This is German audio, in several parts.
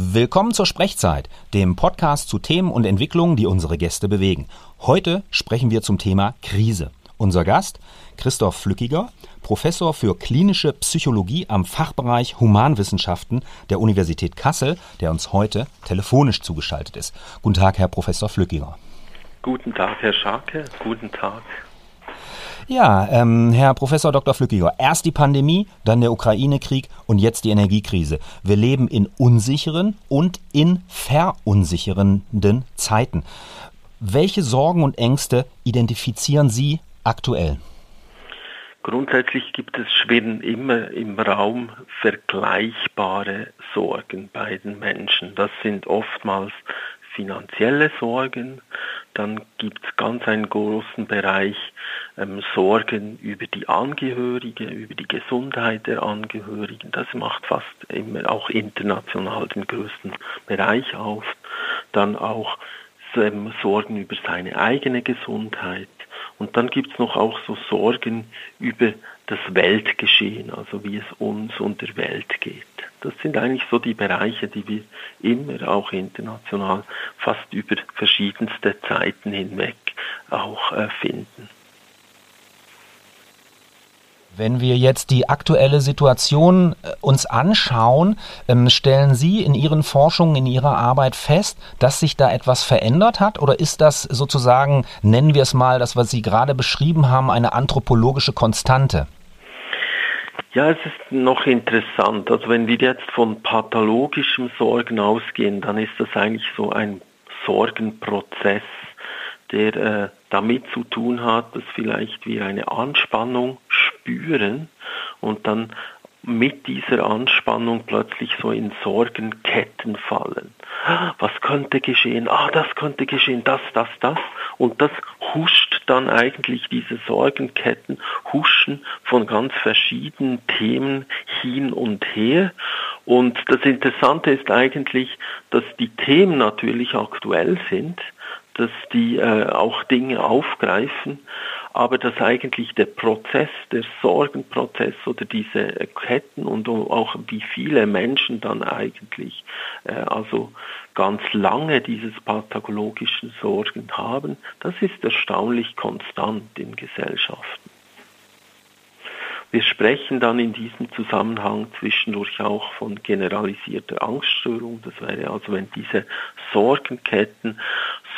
Willkommen zur Sprechzeit, dem Podcast zu Themen und Entwicklungen, die unsere Gäste bewegen. Heute sprechen wir zum Thema Krise. Unser Gast Christoph Flückiger, Professor für klinische Psychologie am Fachbereich Humanwissenschaften der Universität Kassel, der uns heute telefonisch zugeschaltet ist. Guten Tag, Herr Professor Flückiger. Guten Tag, Herr Scharke. Guten Tag. Ja, ähm, Herr Professor Dr. Flückiger, erst die Pandemie, dann der Ukraine-Krieg und jetzt die Energiekrise. Wir leben in unsicheren und in verunsichernden Zeiten. Welche Sorgen und Ängste identifizieren Sie aktuell? Grundsätzlich gibt es schwirren immer im Raum vergleichbare Sorgen bei den Menschen. Das sind oftmals finanzielle Sorgen, dann gibt es ganz einen großen Bereich ähm, Sorgen über die Angehörigen, über die Gesundheit der Angehörigen. Das macht fast immer auch international den größten Bereich auf. Dann auch ähm, Sorgen über seine eigene Gesundheit. Und dann gibt es noch auch so Sorgen über das Weltgeschehen, also wie es uns und der Welt geht. Das sind eigentlich so die Bereiche, die wir immer auch international fast über verschiedenste Zeiten hinweg auch äh, finden. Wenn wir jetzt die aktuelle Situation äh, uns anschauen, ähm, stellen Sie in Ihren Forschungen, in Ihrer Arbeit fest, dass sich da etwas verändert hat? Oder ist das sozusagen, nennen wir es mal, das, was Sie gerade beschrieben haben, eine anthropologische Konstante? Ja, es ist noch interessant. Also wenn wir jetzt von pathologischem Sorgen ausgehen, dann ist das eigentlich so ein Sorgenprozess, der äh, damit zu tun hat, dass vielleicht wir eine Anspannung spüren und dann mit dieser Anspannung plötzlich so in Sorgenketten fallen. Was könnte geschehen? Ah, das könnte geschehen, das, das, das. Und das huscht dann eigentlich, diese Sorgenketten huschen von ganz verschiedenen Themen hin und her. Und das Interessante ist eigentlich, dass die Themen natürlich aktuell sind, dass die äh, auch Dinge aufgreifen, aber dass eigentlich der Prozess, der Sorgenprozess oder diese Ketten und auch wie viele Menschen dann eigentlich äh, also ganz lange dieses pathologischen Sorgen haben, das ist erstaunlich konstant in Gesellschaften. Wir sprechen dann in diesem Zusammenhang zwischendurch auch von generalisierter Angststörung. Das wäre also, wenn diese Sorgenketten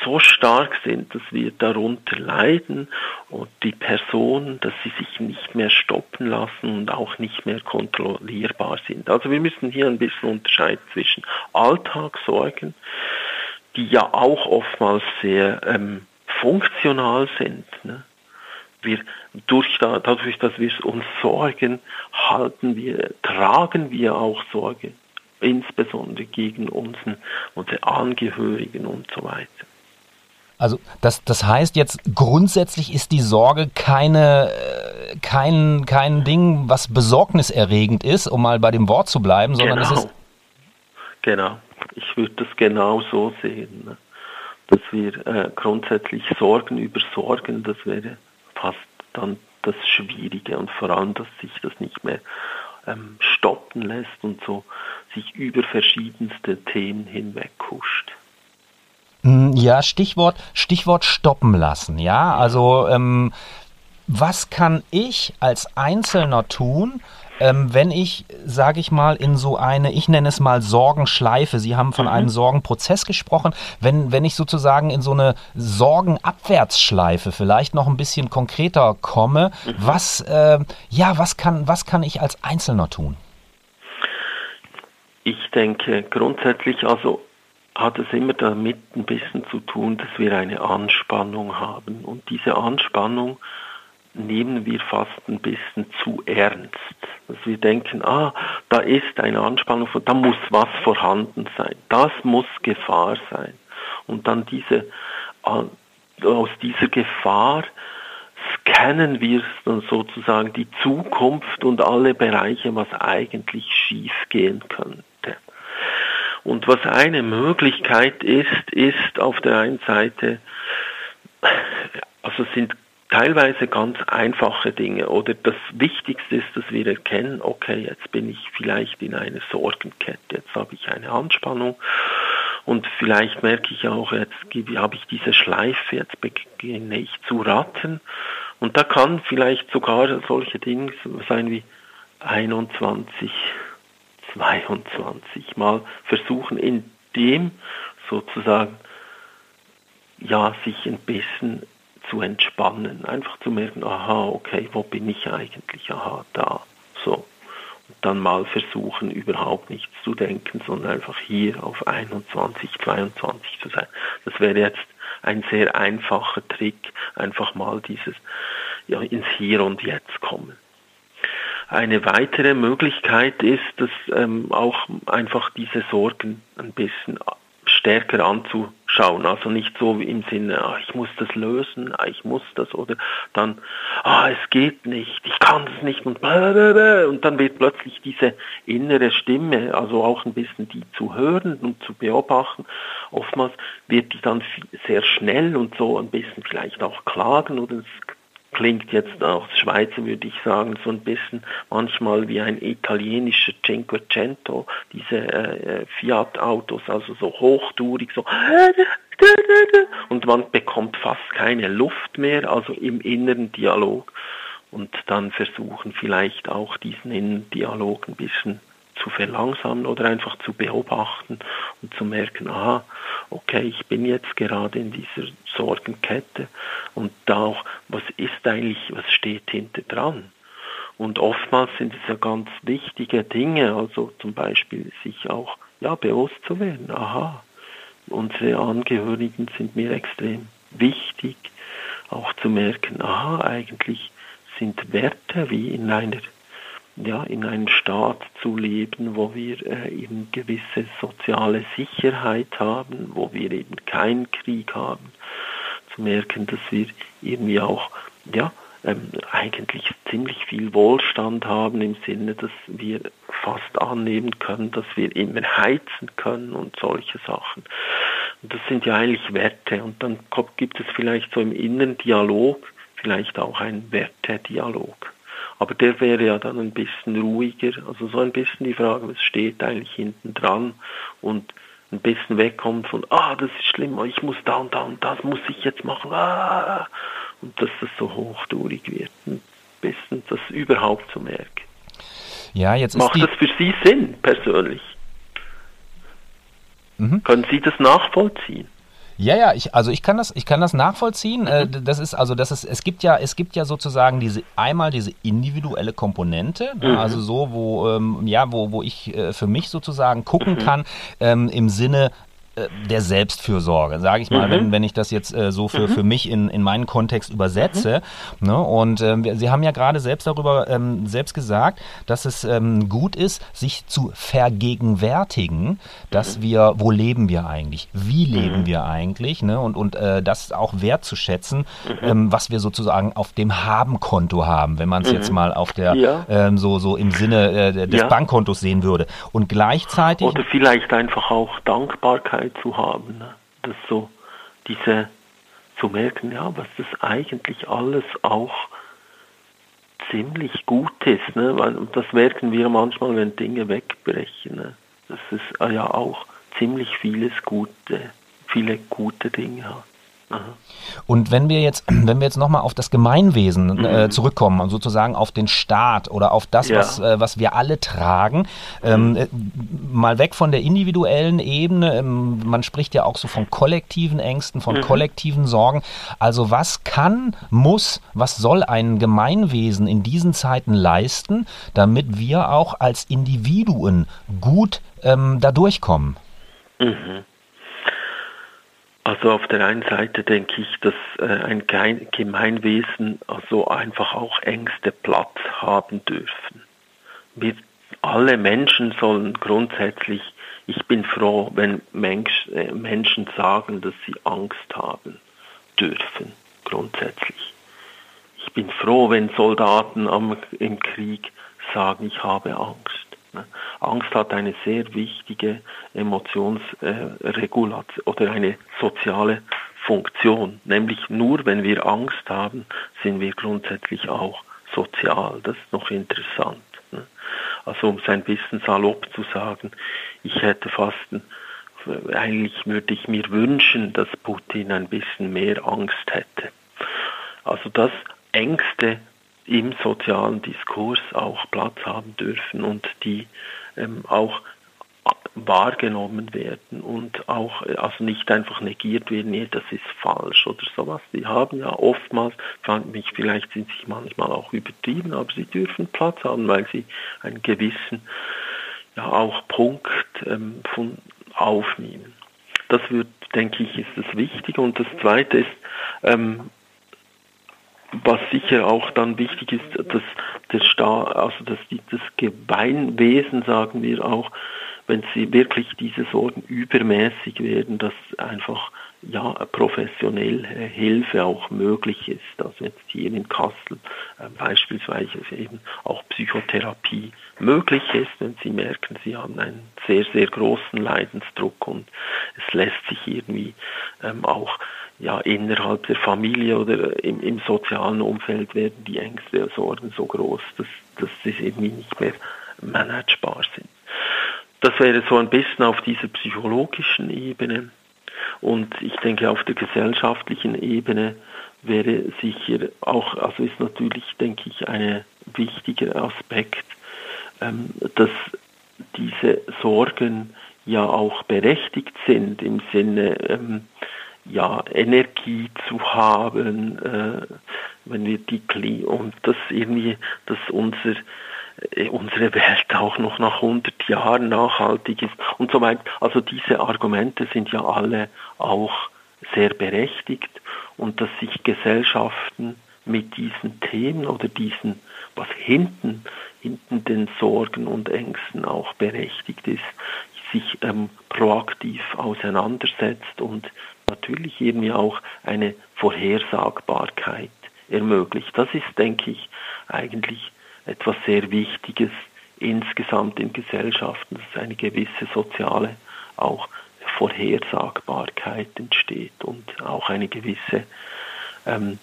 so stark sind, dass wir darunter leiden und die Person, dass sie sich nicht mehr stoppen lassen und auch nicht mehr kontrollierbar sind. Also wir müssen hier ein bisschen unterscheiden zwischen Alltagssorgen, die ja auch oftmals sehr ähm, funktional sind. Ne? Wir, durch, dadurch, dass wir uns sorgen, halten wir, tragen wir auch Sorge, insbesondere gegen unseren, unsere Angehörigen und so weiter. Also das, das heißt jetzt grundsätzlich ist die Sorge keine, äh, kein, kein Ding, was besorgniserregend ist, um mal bei dem Wort zu bleiben, sondern genau. es ist. Genau, ich würde das genau so sehen, ne? dass wir äh, grundsätzlich Sorgen über Sorgen, das wäre fast dann das Schwierige und vor allem, dass sich das nicht mehr ähm, stoppen lässt und so sich über verschiedenste Themen hinweg huscht. Hm, ja, Stichwort, Stichwort stoppen lassen. Ja, also ähm, was kann ich als Einzelner tun, ähm, wenn ich, sage ich mal, in so eine, ich nenne es mal Sorgenschleife, Sie haben von mhm. einem Sorgenprozess gesprochen, wenn, wenn ich sozusagen in so eine Sorgenabwärtsschleife vielleicht noch ein bisschen konkreter komme, mhm. was, äh, ja, was kann, was kann ich als Einzelner tun? Ich denke grundsätzlich, also hat es immer damit ein bisschen zu tun, dass wir eine Anspannung haben. Und diese Anspannung nehmen wir fast ein bisschen zu ernst. Dass wir denken, ah, da ist eine Anspannung, da muss was vorhanden sein. Das muss Gefahr sein. Und dann diese, aus dieser Gefahr scannen wir dann sozusagen die Zukunft und alle Bereiche, was eigentlich schief gehen könnte. Und was eine Möglichkeit ist, ist auf der einen Seite, also sind teilweise ganz einfache Dinge. Oder das Wichtigste ist, dass wir erkennen, okay, jetzt bin ich vielleicht in einer Sorgenkette, jetzt habe ich eine Anspannung. Und vielleicht merke ich auch, jetzt habe ich diese Schleife, jetzt beginne ich zu rattern und da kann vielleicht sogar solche Dinge sein wie 21, 22 mal versuchen, in dem sozusagen ja sich ein bisschen zu entspannen, einfach zu merken, aha, okay, wo bin ich eigentlich? Aha, da, so. Und dann mal versuchen, überhaupt nichts zu denken, sondern einfach hier auf 21, 22 zu sein. Das wäre jetzt ein sehr einfacher Trick, einfach mal dieses ja, ins Hier und Jetzt kommen. Eine weitere Möglichkeit ist, dass ähm, auch einfach diese Sorgen ein bisschen stärker anzuschauen. Also nicht so im Sinne, ah, ich muss das lösen, ah, ich muss das oder dann, ah, es geht nicht, ich kann das nicht und, und dann wird plötzlich diese innere Stimme, also auch ein bisschen die zu hören und zu beobachten. Oftmals wird die dann sehr schnell und so ein bisschen vielleicht auch klagen oder es klingt jetzt aus Schweizer, würde ich sagen, so ein bisschen manchmal wie ein italienischer Cinquecento, diese äh, Fiat-Autos, also so hochtourig, so und man bekommt fast keine Luft mehr, also im inneren Dialog. Und dann versuchen vielleicht auch diesen inneren Dialog ein bisschen zu verlangsamen oder einfach zu beobachten und zu merken, aha, okay, ich bin jetzt gerade in dieser Sorgenkette und da auch, was ist eigentlich, was steht hinter dran? Und oftmals sind es ja ganz wichtige Dinge, also zum Beispiel sich auch ja, bewusst zu werden, aha, unsere Angehörigen sind mir extrem wichtig, auch zu merken, aha, eigentlich sind Werte wie in einer ja, in einem Staat zu leben, wo wir äh, eben gewisse soziale Sicherheit haben, wo wir eben keinen Krieg haben, zu merken, dass wir irgendwie auch ja, ähm, eigentlich ziemlich viel Wohlstand haben im Sinne, dass wir fast annehmen können, dass wir immer heizen können und solche Sachen. Und das sind ja eigentlich Werte. Und dann gibt es vielleicht so im inneren Dialog vielleicht auch einen Wertedialog. Aber der wäre ja dann ein bisschen ruhiger. Also so ein bisschen die Frage, was steht eigentlich hinten dran und ein bisschen wegkommt von, ah, das ist schlimm, ich muss da und da und das muss ich jetzt machen, ah, und dass das so hochtourig wird. Ein bisschen das überhaupt zu merken. Ja, jetzt Macht ist das für Sie Sinn, persönlich? Mhm. Können Sie das nachvollziehen? Ja, ja, ich, also ich kann das, ich kann das nachvollziehen. Äh, mhm. Das ist, also das ist, es gibt ja, es gibt ja sozusagen diese einmal diese individuelle Komponente, ne, mhm. also so, wo, ähm, ja, wo, wo ich äh, für mich sozusagen gucken mhm. kann, ähm, im Sinne, der Selbstfürsorge, sage ich mal, mhm. wenn, wenn ich das jetzt äh, so für, mhm. für mich in, in meinen Kontext übersetze. Mhm. Ne? Und ähm, Sie haben ja gerade selbst darüber ähm, selbst gesagt, dass es ähm, gut ist, sich zu vergegenwärtigen, dass mhm. wir, wo leben wir eigentlich, wie leben mhm. wir eigentlich, ne? und, und äh, das auch wertzuschätzen, mhm. ähm, was wir sozusagen auf dem Haben-Konto haben, wenn man es jetzt mal auf der ja. ähm, so, so im Sinne äh, des ja. Bankkontos sehen würde. Und gleichzeitig. Oder vielleicht einfach auch Dankbarkeit Zu haben, ne? das so diese zu merken, ja, was das eigentlich alles auch ziemlich gut ist, ne? Und das merken wir manchmal, wenn Dinge wegbrechen, ne? dass es ja auch ziemlich vieles Gute, viele gute Dinge hat. Und wenn wir jetzt, wenn wir jetzt nochmal auf das Gemeinwesen äh, mhm. zurückkommen und sozusagen auf den Staat oder auf das, ja. was, äh, was wir alle tragen, ähm, mhm. äh, mal weg von der individuellen Ebene, ähm, man spricht ja auch so von kollektiven Ängsten, von mhm. kollektiven Sorgen. Also was kann, muss, was soll ein Gemeinwesen in diesen Zeiten leisten, damit wir auch als Individuen gut ähm, da durchkommen? Mhm. Also auf der einen Seite denke ich, dass äh, ein Gemeinwesen also einfach auch Ängste Platz haben dürfen. Wir, alle Menschen sollen grundsätzlich, ich bin froh, wenn Mensch, äh, Menschen sagen, dass sie Angst haben dürfen, grundsätzlich. Ich bin froh, wenn Soldaten am, im Krieg sagen, ich habe Angst. Ne? Angst hat eine sehr wichtige Emotionsregulation oder eine soziale Funktion, nämlich nur wenn wir Angst haben, sind wir grundsätzlich auch sozial. Das ist noch interessant. Ne? Also um es ein bisschen salopp zu sagen, ich hätte fast, eigentlich würde ich mir wünschen, dass Putin ein bisschen mehr Angst hätte. Also dass Ängste im sozialen Diskurs auch Platz haben dürfen und die ähm, auch wahrgenommen werden und auch also nicht einfach negiert werden, nee, das ist falsch oder sowas. Die haben ja oftmals, mich, vielleicht sind sie manchmal auch übertrieben, aber sie dürfen Platz haben, weil sie einen gewissen ja auch Punkt ähm, von aufnehmen. Das wird, denke ich, ist das Wichtige. Und das Zweite ist, ähm, was sicher auch dann wichtig ist, dass der Staat, also dass die, das Gemeinwesen, sagen wir auch, wenn sie wirklich diese Sorgen übermäßig werden, dass einfach ja professionelle Hilfe auch möglich ist. Also jetzt hier in Kassel äh, beispielsweise eben auch Psychotherapie möglich ist, wenn Sie merken, Sie haben einen sehr, sehr großen Leidensdruck und es lässt sich irgendwie ähm, auch ja, innerhalb der Familie oder im, im sozialen Umfeld werden die Ängste und Sorgen so groß, dass, dass sie irgendwie nicht mehr managebar sind. Das wäre so ein bisschen auf dieser psychologischen Ebene. Und ich denke, auf der gesellschaftlichen Ebene wäre sicher auch, also ist natürlich, denke ich, ein wichtiger Aspekt, ähm, dass diese Sorgen ja auch berechtigt sind im Sinne, ähm, ja, Energie zu haben, äh, wenn wir die Kli und das irgendwie, dass unser äh, unsere Welt auch noch nach 100 Jahren nachhaltig ist und so weiter. Also diese Argumente sind ja alle auch sehr berechtigt und dass sich Gesellschaften mit diesen Themen oder diesen, was hinten, hinten den Sorgen und Ängsten auch berechtigt ist, sich ähm, proaktiv auseinandersetzt und natürlich irgendwie auch eine Vorhersagbarkeit ermöglicht. Das ist, denke ich, eigentlich etwas sehr Wichtiges insgesamt in Gesellschaften, dass eine gewisse soziale auch Vorhersagbarkeit entsteht und auch eine gewisse ähm,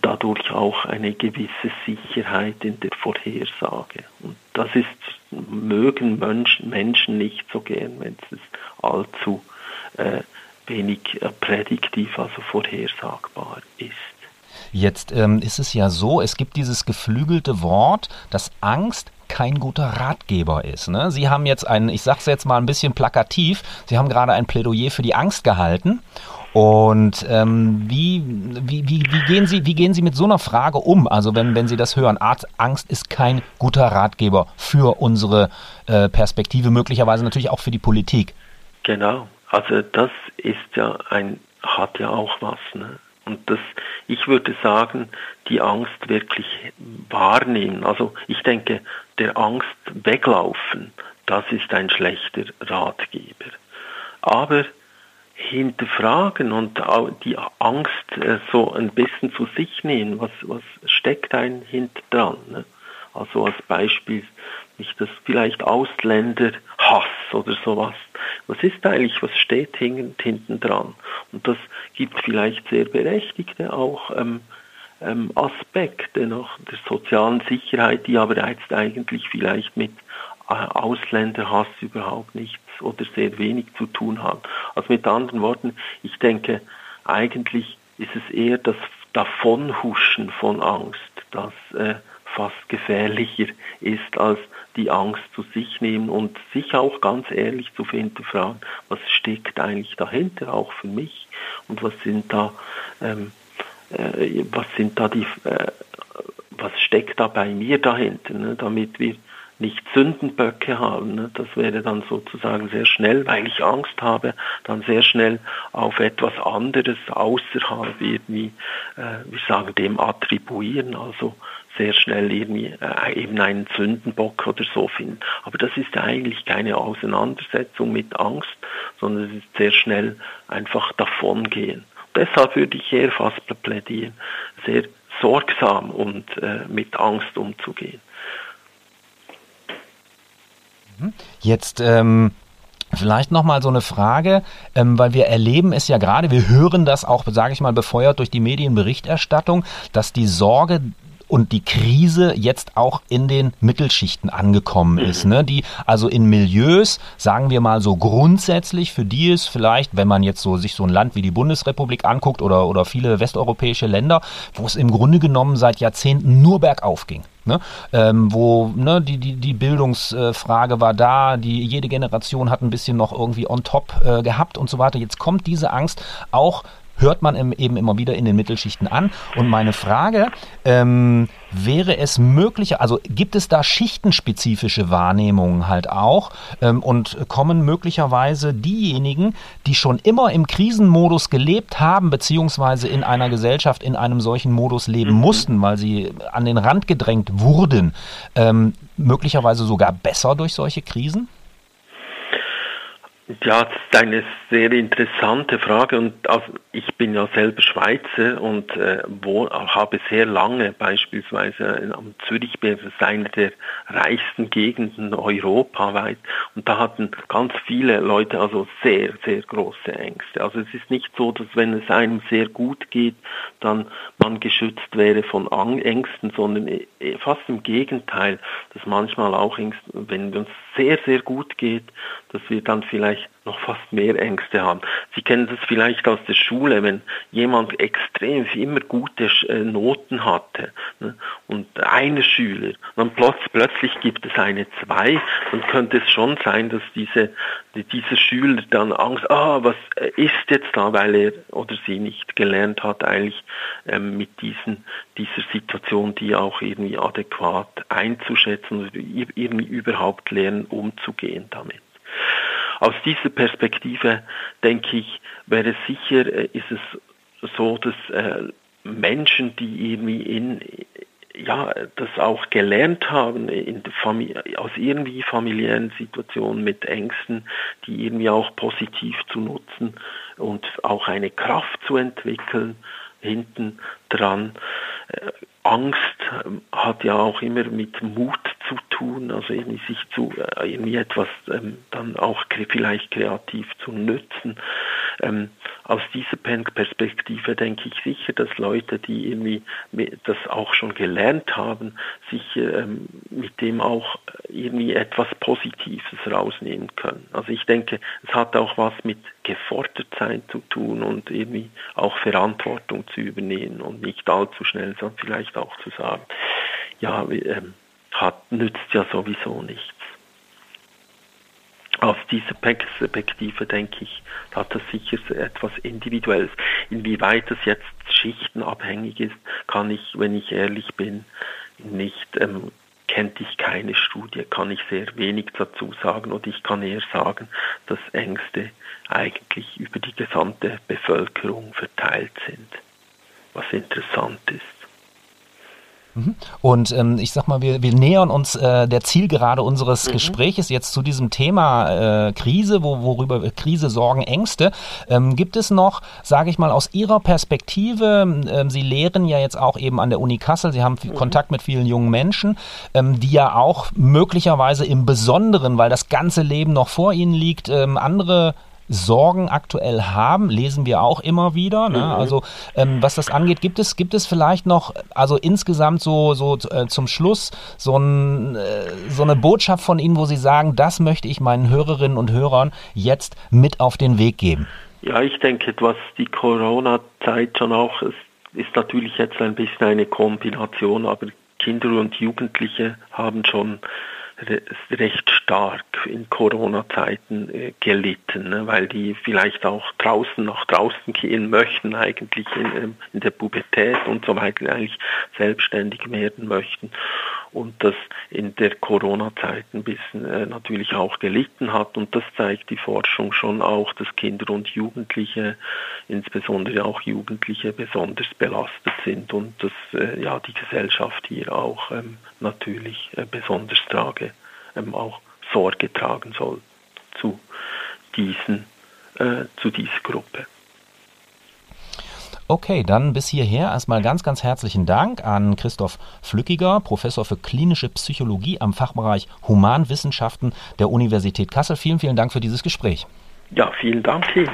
dadurch auch eine gewisse Sicherheit in der Vorhersage. Und das ist, mögen Menschen nicht so gern, wenn es allzu äh, wenig äh, prädiktiv, also vorhersagbar ist. Jetzt ähm, ist es ja so, es gibt dieses geflügelte Wort, dass Angst kein guter Ratgeber ist. Ne? Sie haben jetzt ein, ich sage es jetzt mal ein bisschen plakativ, Sie haben gerade ein Plädoyer für die Angst gehalten. Und ähm, wie, wie, wie, wie, gehen Sie, wie gehen Sie mit so einer Frage um? Also wenn, wenn Sie das hören, Arzt, Angst ist kein guter Ratgeber für unsere äh, Perspektive, möglicherweise natürlich auch für die Politik. Genau, also das ist ja ein, hat ja auch was. Ne? Und das, ich würde sagen, die Angst wirklich wahrnehmen. Also ich denke, der Angst weglaufen, das ist ein schlechter Ratgeber. Aber hinterfragen und die Angst äh, so ein bisschen zu sich nehmen, was, was steckt ein hinter dran? Ne? Also als Beispiel nicht das vielleicht Ausländerhass oder sowas. Was ist eigentlich, was steht hinten dran? Und das gibt vielleicht sehr berechtigte auch ähm, ähm, Aspekte noch der sozialen Sicherheit, die aber jetzt eigentlich vielleicht mit äh, Ausländerhass überhaupt nichts oder sehr wenig zu tun haben. Also mit anderen Worten, ich denke, eigentlich ist es eher das Davonhuschen von Angst, das äh, fast gefährlicher ist als die Angst zu sich nehmen und sich auch ganz ehrlich zu hinterfragen, was steckt eigentlich dahinter, auch für mich und was sind da, ähm, äh, was sind da die, äh, was steckt da bei mir dahinter, ne, damit wir nicht Sündenböcke haben. Ne? Das wäre dann sozusagen sehr schnell, weil ich Angst habe, dann sehr schnell auf etwas anderes außerhalb irgendwie, äh, wir sagen dem attribuieren, also sehr schnell irgendwie äh, eben einen Sündenbock oder so finden. Aber das ist eigentlich keine Auseinandersetzung mit Angst, sondern es ist sehr schnell einfach davongehen. Deshalb würde ich eher fast plädieren, sehr sorgsam und äh, mit Angst umzugehen. Mhm. Jetzt ähm, Vielleicht nochmal so eine Frage, ähm, weil wir erleben es ja gerade, wir hören das auch, sage ich mal, befeuert durch die Medienberichterstattung, dass die Sorge und die Krise jetzt auch in den Mittelschichten angekommen mhm. ist, ne? die also in Milieus, sagen wir mal so grundsätzlich, für die es vielleicht, wenn man jetzt so sich so ein Land wie die Bundesrepublik anguckt oder, oder viele westeuropäische Länder, wo es im Grunde genommen seit Jahrzehnten nur bergauf ging. Ne? Ähm, wo ne, die, die, die Bildungsfrage war da, die jede Generation hat ein bisschen noch irgendwie on top äh, gehabt und so weiter. Jetzt kommt diese Angst auch hört man eben immer wieder in den Mittelschichten an. Und meine Frage, ähm, wäre es möglich, also gibt es da schichtenspezifische Wahrnehmungen halt auch ähm, und kommen möglicherweise diejenigen, die schon immer im Krisenmodus gelebt haben, beziehungsweise in einer Gesellschaft in einem solchen Modus leben mhm. mussten, weil sie an den Rand gedrängt wurden, ähm, möglicherweise sogar besser durch solche Krisen? Ja, das ist eine sehr interessante Frage und also ich bin ja selber Schweizer und äh, wo, habe sehr lange beispielsweise am Zürichberg, das ist eine der reichsten Gegenden europaweit und da hatten ganz viele Leute also sehr, sehr große Ängste. Also es ist nicht so, dass wenn es einem sehr gut geht, dann man geschützt wäre von Ängsten, sondern äh, fast im Gegenteil, dass manchmal auch Ängste, wenn es uns sehr, sehr gut geht, dass wir dann vielleicht noch fast mehr Ängste haben. Sie kennen das vielleicht aus der Schule, wenn jemand extrem immer gute äh, Noten hatte ne, und einer Schüler, dann plötzlich gibt es eine zwei, dann könnte es schon sein, dass diese, dieser Schüler dann Angst, ah, was äh, ist jetzt da, weil er oder sie nicht gelernt hat, eigentlich ähm, mit diesen, dieser Situation, die auch irgendwie adäquat einzuschätzen oder irgendwie überhaupt lernen, umzugehen damit. Aus dieser Perspektive denke ich, wäre sicher, äh, ist es so, dass äh, Menschen, die irgendwie in ja, das auch gelernt haben in aus irgendwie familiären Situationen mit Ängsten, die irgendwie auch positiv zu nutzen und auch eine Kraft zu entwickeln hinten dran. Angst ähm, hat ja auch immer mit Mut zu tun, also irgendwie sich zu äh, irgendwie etwas ähm, dann auch vielleicht kreativ zu nützen. Ähm, aus dieser Perspektive denke ich sicher, dass Leute, die irgendwie das auch schon gelernt haben, sich ähm, mit dem auch irgendwie etwas Positives rausnehmen können. Also ich denke, es hat auch was mit Gefordertsein zu tun und irgendwie auch Verantwortung zu übernehmen und nicht allzu schnell, sondern vielleicht auch zu sagen, ja, ähm, hat, nützt ja sowieso nichts aus dieser Perspektive denke ich, hat das sicher etwas Individuelles. Inwieweit es jetzt schichtenabhängig ist, kann ich, wenn ich ehrlich bin, nicht, ähm, kennt ich keine Studie, kann ich sehr wenig dazu sagen und ich kann eher sagen, dass Ängste eigentlich über die gesamte Bevölkerung verteilt sind, was interessant ist. Mhm. Und ähm, ich sag mal, wir, wir nähern uns äh, der Zielgerade unseres mhm. Gespräches jetzt zu diesem Thema äh, Krise, wo, worüber Krise, Sorgen, Ängste. Ähm, gibt es noch, sage ich mal, aus Ihrer Perspektive, ähm, Sie lehren ja jetzt auch eben an der Uni Kassel, Sie haben mhm. Kontakt mit vielen jungen Menschen, ähm, die ja auch möglicherweise im Besonderen, weil das ganze Leben noch vor ihnen liegt, ähm, andere Sorgen aktuell haben, lesen wir auch immer wieder. Ne? Mhm. Also ähm, was das angeht, gibt es, gibt es vielleicht noch, also insgesamt so, so äh, zum Schluss so, ein, äh, so eine Botschaft von Ihnen, wo Sie sagen, das möchte ich meinen Hörerinnen und Hörern jetzt mit auf den Weg geben. Ja, ich denke, was die Corona-Zeit schon auch ist, ist natürlich jetzt ein bisschen eine Kombination, aber Kinder und Jugendliche haben schon recht stark in Corona-Zeiten äh, gelitten, ne, weil die vielleicht auch draußen nach draußen gehen möchten, eigentlich in, ähm, in der Pubertät und so weiter, eigentlich selbstständig werden möchten und das in der Corona-Zeit ein bisschen äh, natürlich auch gelitten hat. Und das zeigt die Forschung schon auch, dass Kinder und Jugendliche, insbesondere auch Jugendliche, besonders belastet sind und dass äh, ja die Gesellschaft hier auch ähm, natürlich äh, besonders trage, ähm, auch Sorge tragen soll zu diesen, äh, zu dieser Gruppe. Okay, dann bis hierher erstmal ganz, ganz herzlichen Dank an Christoph Flückiger, Professor für klinische Psychologie am Fachbereich Humanwissenschaften der Universität Kassel. Vielen, vielen Dank für dieses Gespräch. Ja, vielen Dank Ihnen.